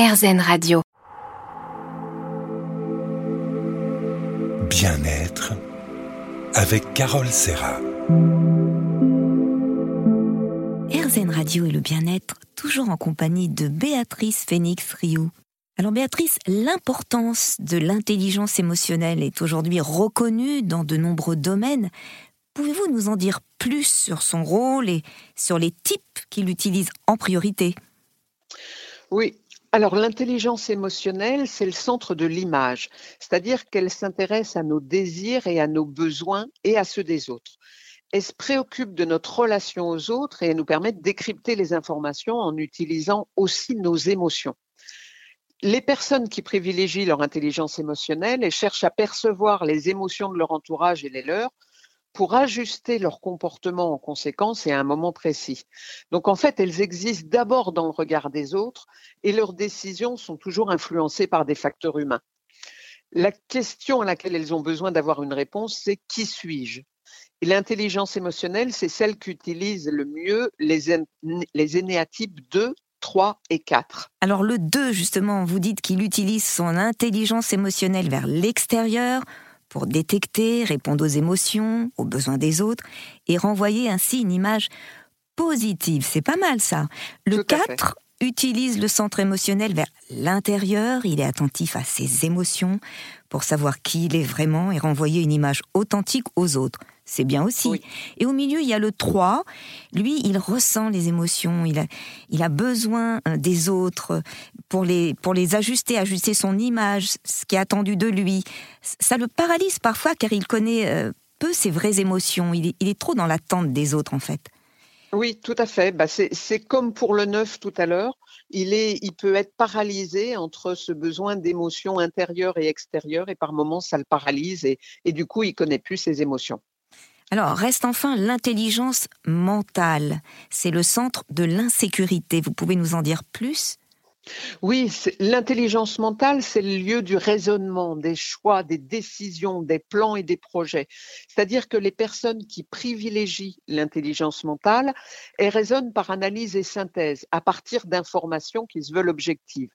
RZN Radio. Bien-être avec Carole Serra. RZN Radio et le bien-être, toujours en compagnie de Béatrice Phoenix Rioux. Alors Béatrice, l'importance de l'intelligence émotionnelle est aujourd'hui reconnue dans de nombreux domaines. Pouvez-vous nous en dire plus sur son rôle et sur les types qu'il utilise en priorité? Oui, alors l'intelligence émotionnelle, c'est le centre de l'image, c'est-à-dire qu'elle s'intéresse à nos désirs et à nos besoins et à ceux des autres. Elle se préoccupe de notre relation aux autres et elle nous permet de décrypter les informations en utilisant aussi nos émotions. Les personnes qui privilégient leur intelligence émotionnelle et cherchent à percevoir les émotions de leur entourage et les leurs pour ajuster leur comportement en conséquence et à un moment précis. Donc en fait, elles existent d'abord dans le regard des autres et leurs décisions sont toujours influencées par des facteurs humains. La question à laquelle elles ont besoin d'avoir une réponse, c'est qui suis-je? Et l'intelligence émotionnelle, c'est celle qu'utilisent le mieux les, les énéatypes 2, 3 et 4. Alors le 2, justement, vous dites qu'il utilise son intelligence émotionnelle vers l'extérieur pour détecter, répondre aux émotions, aux besoins des autres et renvoyer ainsi une image positive. C'est pas mal ça. Le 4 utilise le centre émotionnel vers l'intérieur, il est attentif à ses émotions pour savoir qui il est vraiment et renvoyer une image authentique aux autres c'est bien aussi. Et au milieu, il y a le 3. Lui, il ressent les émotions, il a, il a besoin euh, des autres pour les, pour les ajuster, ajuster son image, ce qui est attendu de lui. Ça le paralyse parfois car il connaît euh, peu ses vraies émotions. Il est, il est trop dans l'attente des autres, en fait. Oui, tout à fait. Bah, c'est comme pour le neuf tout à l'heure. Il, est, il peut être paralysé entre ce besoin d'émotions intérieures et extérieures, et par moments, ça le paralyse, et, et du coup, il connaît plus ses émotions. Alors, reste enfin l'intelligence mentale. C'est le centre de l'insécurité. Vous pouvez nous en dire plus? Oui, l'intelligence mentale, c'est le lieu du raisonnement, des choix, des décisions, des plans et des projets. C'est-à-dire que les personnes qui privilégient l'intelligence mentale, elles raisonnent par analyse et synthèse à partir d'informations qui se veulent objectives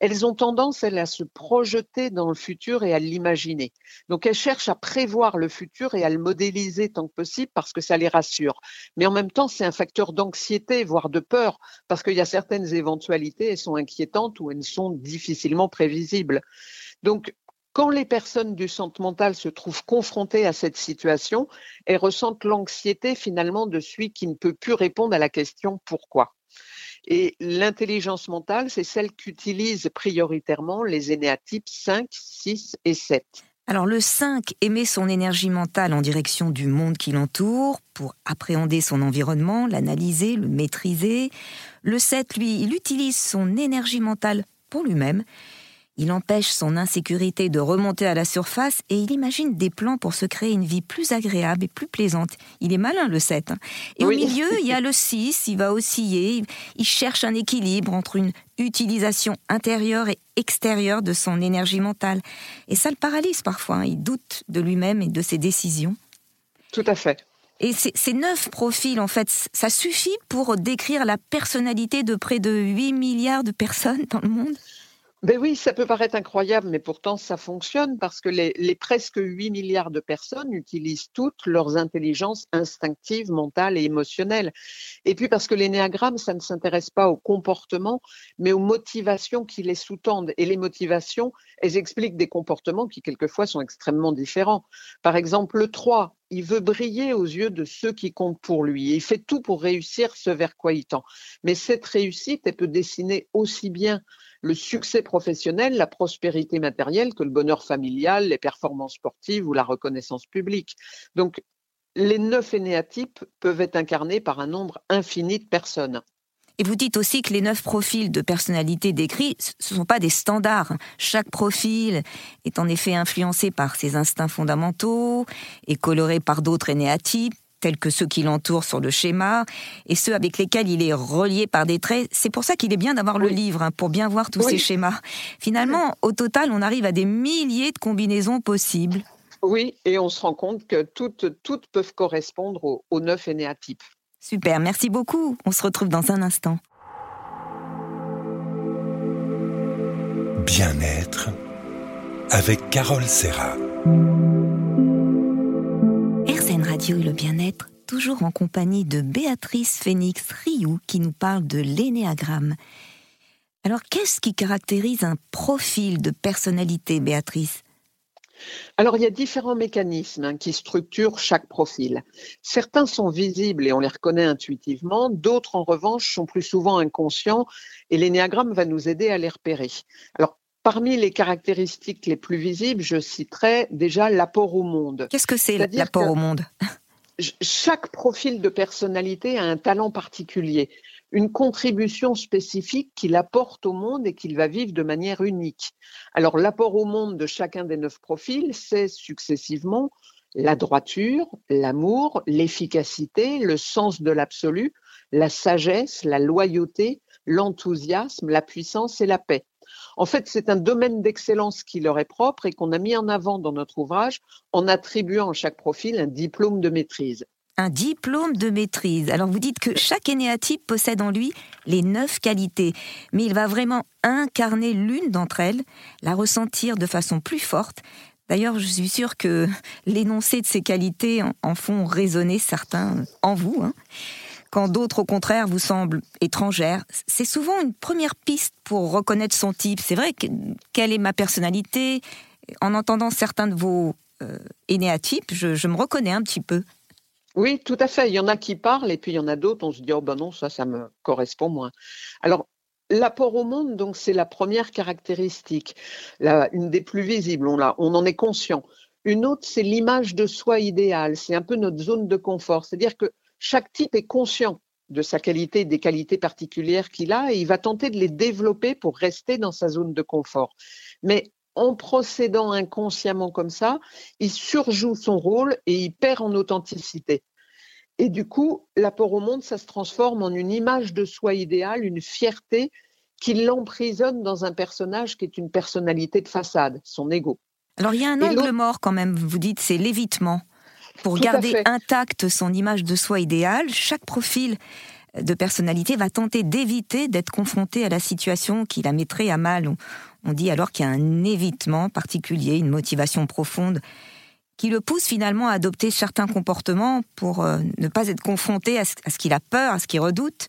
elles ont tendance, elles, à se projeter dans le futur et à l'imaginer. Donc, elles cherchent à prévoir le futur et à le modéliser tant que possible parce que ça les rassure. Mais en même temps, c'est un facteur d'anxiété, voire de peur, parce qu'il y a certaines éventualités, elles sont inquiétantes ou elles sont difficilement prévisibles. Donc, quand les personnes du centre mental se trouvent confrontées à cette situation, elles ressentent l'anxiété finalement de celui qui ne peut plus répondre à la question pourquoi. Et l'intelligence mentale, c'est celle qu'utilisent prioritairement les énéatypes 5, 6 et 7. Alors le 5 émet son énergie mentale en direction du monde qui l'entoure pour appréhender son environnement, l'analyser, le maîtriser. Le 7, lui, il utilise son énergie mentale pour lui-même il empêche son insécurité de remonter à la surface et il imagine des plans pour se créer une vie plus agréable et plus plaisante. Il est malin, le 7. Hein. Et au milieu, il y a le 6, il va osciller, il cherche un équilibre entre une utilisation intérieure et extérieure de son énergie mentale. Et ça le paralyse parfois, hein. il doute de lui-même et de ses décisions. Tout à fait. Et ces neuf profils, en fait, ça suffit pour décrire la personnalité de près de 8 milliards de personnes dans le monde? Ben oui, ça peut paraître incroyable, mais pourtant ça fonctionne parce que les, presque 8 milliards de personnes utilisent toutes leurs intelligences instinctives, mentales et émotionnelles. Et puis parce que l'énéagramme, ça ne s'intéresse pas au comportement, mais aux motivations qui les sous-tendent. Et les motivations, elles expliquent des comportements qui quelquefois sont extrêmement différents. Par exemple, le 3, il veut briller aux yeux de ceux qui comptent pour lui. il fait tout pour réussir ce vers quoi il tend. Mais cette réussite, elle peut dessiner aussi bien le succès professionnel, la prospérité matérielle que le bonheur familial, les performances sportives ou la reconnaissance publique. Donc, les neuf énéatypes peuvent être incarnés par un nombre infini de personnes. Et vous dites aussi que les neuf profils de personnalité décrits, ce ne sont pas des standards. Chaque profil est en effet influencé par ses instincts fondamentaux et coloré par d'autres énéatypes tels que ceux qui l'entourent sur le schéma, et ceux avec lesquels il est relié par des traits. C'est pour ça qu'il est bien d'avoir le livre, hein, pour bien voir tous ces schémas. Finalement, au total, on arrive à des milliers de combinaisons possibles. Oui, et on se rend compte que toutes, toutes peuvent correspondre aux, aux neuf énéatypes. Super, merci beaucoup. On se retrouve dans un instant. Bien-être avec Carole Serra. RCN Radio et le bien-être, toujours en compagnie de Béatrice Phoenix Rioux qui nous parle de l'énéagramme. Alors, qu'est-ce qui caractérise un profil de personnalité, Béatrice? Alors, il y a différents mécanismes hein, qui structurent chaque profil. Certains sont visibles et on les reconnaît intuitivement, d'autres, en revanche, sont plus souvent inconscients et l'énéagramme va nous aider à les repérer. Alors, parmi les caractéristiques les plus visibles, je citerai déjà l'apport au monde. Qu'est-ce que c'est l'apport au monde? Chaque profil de personnalité a un talent particulier une contribution spécifique qu'il apporte au monde et qu'il va vivre de manière unique. Alors l'apport au monde de chacun des neuf profils, c'est successivement la droiture, l'amour, l'efficacité, le sens de l'absolu, la sagesse, la loyauté, l'enthousiasme, la puissance et la paix. En fait, c'est un domaine d'excellence qui leur est propre et qu'on a mis en avant dans notre ouvrage en attribuant à chaque profil un diplôme de maîtrise un diplôme de maîtrise. Alors vous dites que chaque énéatype possède en lui les neuf qualités, mais il va vraiment incarner l'une d'entre elles, la ressentir de façon plus forte. D'ailleurs, je suis sûre que l'énoncé de ces qualités en, font résonner certains en vous. Hein. Quand d'autres, au contraire, vous semblent étrangères, c'est souvent une première piste pour reconnaître son type. C'est vrai, que, quelle est ma personnalité? En entendant certains de vos euh, énéatypes, je me reconnais un petit peu. Oui, tout à fait. Il y en a qui parlent et puis il y en a d'autres, on se dit, oh ben non, ça, ça me correspond moins. Alors, L'apport au monde, donc, c'est la première caractéristique, une des plus visibles, on, on en est conscient. Une autre, c'est l'image de soi idéale, c'est un peu notre zone de confort, c'est-à-dire que chaque type est conscient de sa qualité, des qualités particulières qu'il a, et il va tenter de les développer pour rester dans sa zone de confort. Mais en procédant inconsciemment comme ça, il surjoue son rôle et il perd en authenticité. Et du coup, l'apport au monde, ça se transforme en une image de soi idéale, une fierté qui l'emprisonne dans un personnage qui est une personnalité de façade, son ego. Alors il y a un angle mort quand même, vous dites, c'est l'évitement. Pour garder intacte son image de soi idéale, chaque profil de personnalité va tenter d'éviter d'être confronté à la situation qui la mettrait à mal. On dit alors qu'il y a un évitement particulier, une motivation profonde qui le pousse finalement à adopter certains comportements pour euh, ne pas être confronté à ce, qu'il a peur, à ce qu'il redoute.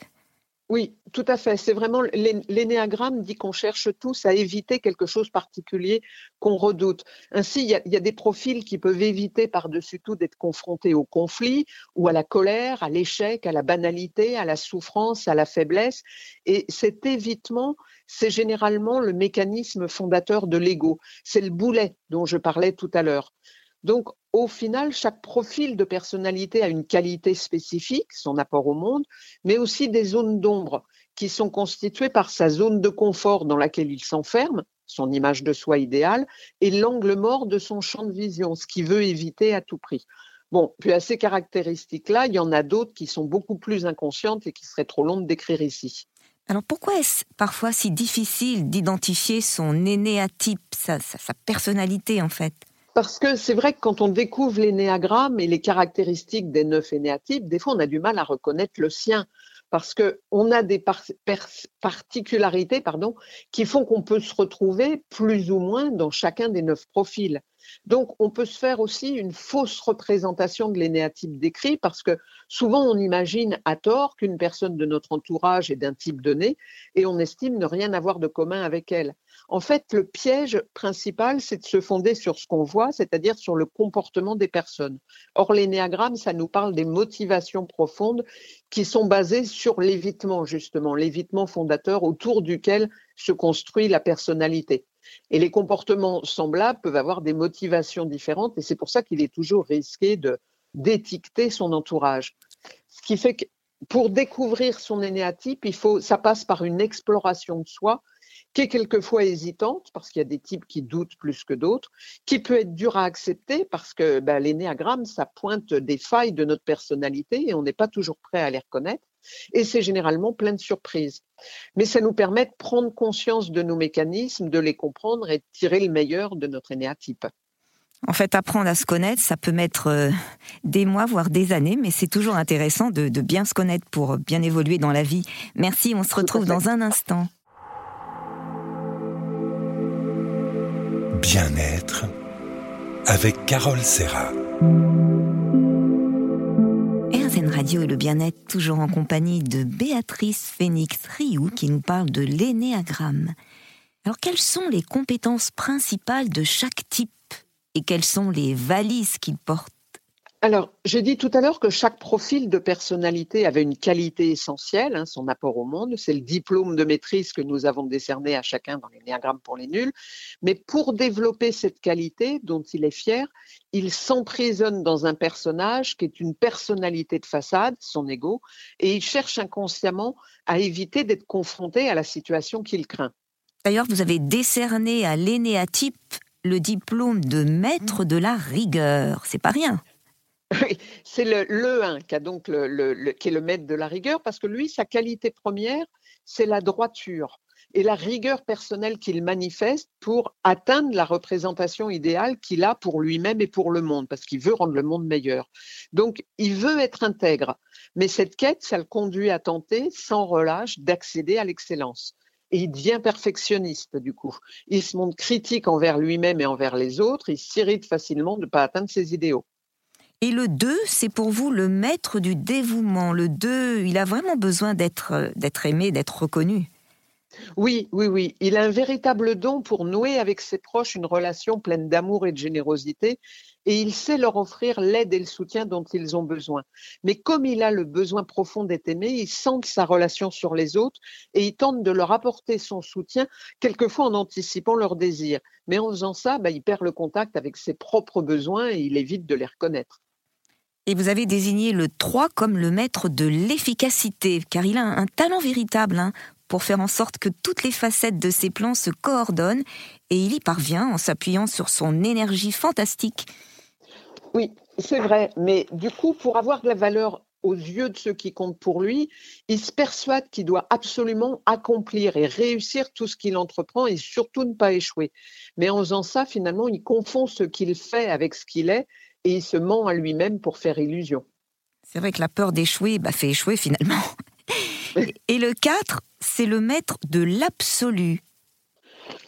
Oui, tout à fait. C'est vraiment l'énéagramme dit qu'on cherche tous à éviter quelque chose de particulier qu'on redoute. Ainsi, il y, a, il y, a, des profils qui peuvent éviter par-dessus tout d'être confrontés au conflit ou à la colère, à l'échec, à la banalité, à la souffrance, à la faiblesse. Et cet évitement, c'est généralement le mécanisme fondateur de l'ego. C'est le boulet dont je parlais tout à l'heure. Donc, au final, chaque profil de personnalité a une qualité spécifique, son apport au monde, mais aussi des zones d'ombre qui sont constituées par sa zone de confort dans laquelle il s'enferme, son image de soi idéale, et l'angle mort de son champ de vision, ce qu'il veut éviter à tout prix. Bon, puis à ces caractéristiques-là, il y en a d'autres qui sont beaucoup plus inconscientes et qui seraient trop longues d'écrire ici. Alors pourquoi est-ce parfois si difficile d'identifier son énéatype, sa, sa personnalité en fait? Parce que c'est vrai que quand on découvre l'énéagramme et les caractéristiques des neuf énéatypes, des fois on a du mal à reconnaître le sien parce qu'on a des particularités qui font qu'on peut se retrouver plus ou moins dans chacun des neuf profils. Donc, on peut se faire aussi une fausse représentation de l'énéatype décrit parce que souvent on imagine à tort qu'une personne de notre entourage est d'un type donné et on estime ne rien avoir de commun avec elle. En fait, le piège principal, c'est de se fonder sur ce qu'on voit, c'est-à-dire sur le comportement des personnes. Or, l'énéagramme, ça nous parle des motivations profondes qui sont basées sur l'évitement, justement, l'évitement fondateur autour duquel se construit la personnalité. Et les comportements semblables peuvent avoir des motivations différentes et c'est pour ça qu'il est toujours risqué de d'étiqueter son entourage. Ce qui fait que pour découvrir son énéatype, faut, ça passe par une exploration de soi qui est quelquefois hésitante parce qu'il y a des types qui doutent plus que d'autres, qui peut être dur à accepter parce que ben, l'énéagramme, ça pointe des failles de notre personnalité et on n'est pas toujours prêt à les reconnaître. Et c'est généralement plein de surprises. Mais ça nous permet de prendre conscience de nos mécanismes, de les comprendre et de tirer le meilleur de notre énéatype. En fait, apprendre à se connaître, ça peut mettre euh, des mois, voire des années, mais c'est toujours intéressant de, de, bien se connaître pour bien évoluer dans la vie. Merci, on se retrouve dans un instant. Bien-être avec Carole Serra. Radio et le bien-être, toujours en compagnie de Béatrice Phoenix Rioux qui nous parle de l'énéagramme. Alors, quelles sont les compétences principales de chaque type et quelles sont les valises qu'il porte? Alors, j'ai dit tout à l'heure que chaque profil de personnalité avait une qualité essentielle, hein, son apport au monde. C'est le diplôme de maîtrise que nous avons décerné à chacun dans les néagrammes pour les nuls. Mais pour développer cette qualité dont il est fier, il s'emprisonne dans un personnage qui est une personnalité de façade, son ego, et il cherche inconsciemment à éviter d'être confronté à la situation qu'il craint. D'ailleurs, vous avez décerné à l'énéatype le diplôme de maître de la rigueur. C'est pas rien. C'est le, le 1 qui, a donc le, qui est le maître de la rigueur, parce que lui, sa qualité première, c'est la droiture et la rigueur personnelle qu'il manifeste pour atteindre la représentation idéale qu'il a pour lui-même et pour le monde, parce qu'il veut rendre le monde meilleur. Donc, il veut être intègre, mais cette quête, ça le conduit à tenter, sans relâche, d'accéder à l'excellence. Et il devient perfectionniste, du coup. Il se montre critique envers lui-même et envers les autres, il s'irrite facilement de ne pas atteindre ses idéaux. Et le 2, c'est pour vous le maître du dévouement. Le 2, il a vraiment besoin d'être euh, d'être aimé, d'être reconnu. Oui, oui, oui. Il a un véritable don pour nouer avec ses proches une relation pleine d'amour et de générosité, et il sait leur offrir l'aide et le soutien dont ils ont besoin. Mais comme il a le besoin profond d'être aimé, il sent sa relation sur les autres et il tente de leur apporter son soutien, quelquefois en anticipant leurs désirs. Mais en faisant ça, bah, il perd le contact avec ses propres besoins et il évite de les reconnaître. Et vous avez désigné le 3 comme le maître de l'efficacité, car il a un talent véritable hein, pour faire en sorte que toutes les facettes de ses plans se coordonnent, et il y parvient en s'appuyant sur son énergie fantastique. Oui, c'est vrai, mais du coup, pour avoir de la valeur aux yeux de ceux qui comptent pour lui, il se persuade qu'il doit absolument accomplir et réussir tout ce qu'il entreprend et surtout ne pas échouer. Mais en faisant ça, finalement, il confond ce qu'il fait avec ce qu'il est et il se ment à lui-même pour faire illusion. C'est vrai que la peur d'échouer bah, fait échouer finalement. et le 4, c'est le maître de l'absolu.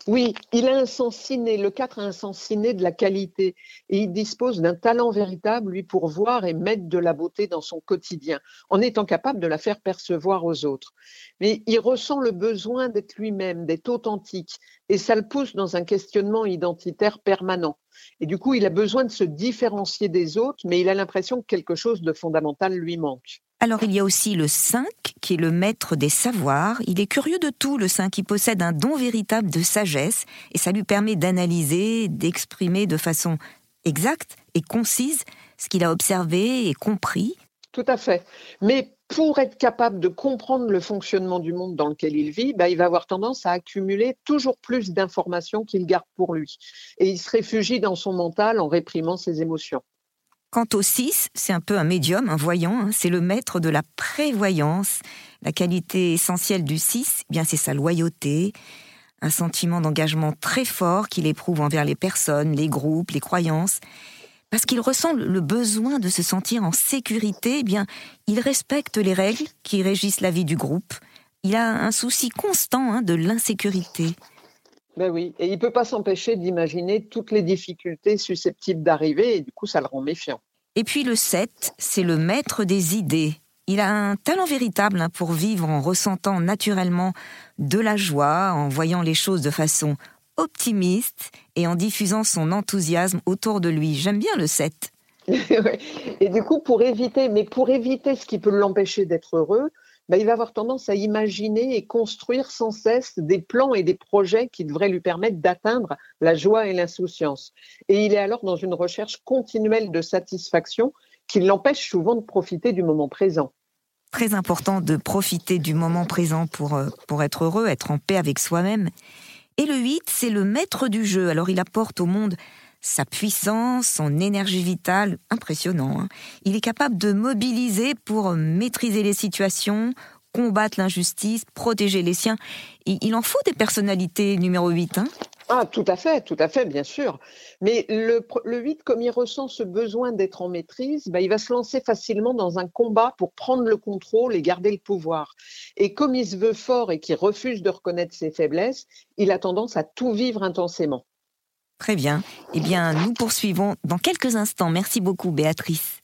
Oui, il a un sens le 4 a un sens de la qualité et il dispose d'un talent véritable, lui, pour voir et mettre de la beauté dans son quotidien, en étant capable de la faire percevoir aux autres. Mais il ressent le besoin d'être lui-même, d'être authentique, et ça le pousse dans un questionnement identitaire permanent. Et du coup, il a besoin de se différencier des autres, mais il a l'impression que quelque chose de fondamental lui manque. Alors il y a aussi le 5 qui est le maître des savoirs. Il est curieux de tout, le 5. Il possède un don véritable de sagesse et ça lui permet d'analyser, d'exprimer de façon exacte et concise ce qu'il a observé et compris. Tout à fait. Mais pour être capable de comprendre le fonctionnement du monde dans lequel il vit, bah, il va avoir tendance à accumuler toujours plus d'informations qu'il garde pour lui. Et il se réfugie dans son mental en réprimant ses émotions. Quant au 6, c'est un peu un médium, un voyant, hein. c'est le maître de la prévoyance. La qualité essentielle du 6, eh bien c'est sa loyauté, un sentiment d'engagement très fort qu'il éprouve envers les personnes, les groupes, les croyances. Parce qu'il ressent le besoin de se sentir en sécurité, eh bien, il respecte les règles qui régissent la vie du groupe. Il a un souci constant hein, de l'insécurité. Ben oui, et il ne peut pas s'empêcher d'imaginer toutes les difficultés susceptibles d'arriver, et du coup, ça le rend méfiant. Et puis le 7, c'est le maître des idées. Il a un talent véritable hein, pour vivre en ressentant naturellement de la joie, en voyant les choses de façon optimiste et en diffusant son enthousiasme autour de lui. J'aime bien le 7. et du coup, pour éviter, mais pour éviter ce qui peut l'empêcher d'être heureux, bah, il va avoir tendance à imaginer et construire sans cesse des plans et des projets qui devraient lui permettre d'atteindre la joie et l'insouciance. Et il est alors dans une recherche continuelle de satisfaction qui l'empêche souvent de profiter du moment présent. Très important de profiter du moment présent pour, euh, pour être heureux, être en paix avec soi-même. Et le 8, c'est le maître du jeu. Alors il apporte au monde sa puissance, son énergie vitale, impressionnant. Hein. Il est capable de mobiliser pour maîtriser les situations, combattre l'injustice, protéger les siens. Il en faut des personnalités numéro 8. Hein ah, tout à fait, tout à fait, bien sûr. Mais le, 8, comme il ressent ce besoin d'être en maîtrise, bah, il va se lancer facilement dans un combat pour prendre le contrôle et garder le pouvoir. Et comme il se veut fort et qu'il refuse de reconnaître ses faiblesses, il a tendance à tout vivre intensément. Très bien. Eh bien, nous poursuivons dans quelques instants. Merci beaucoup, Béatrice.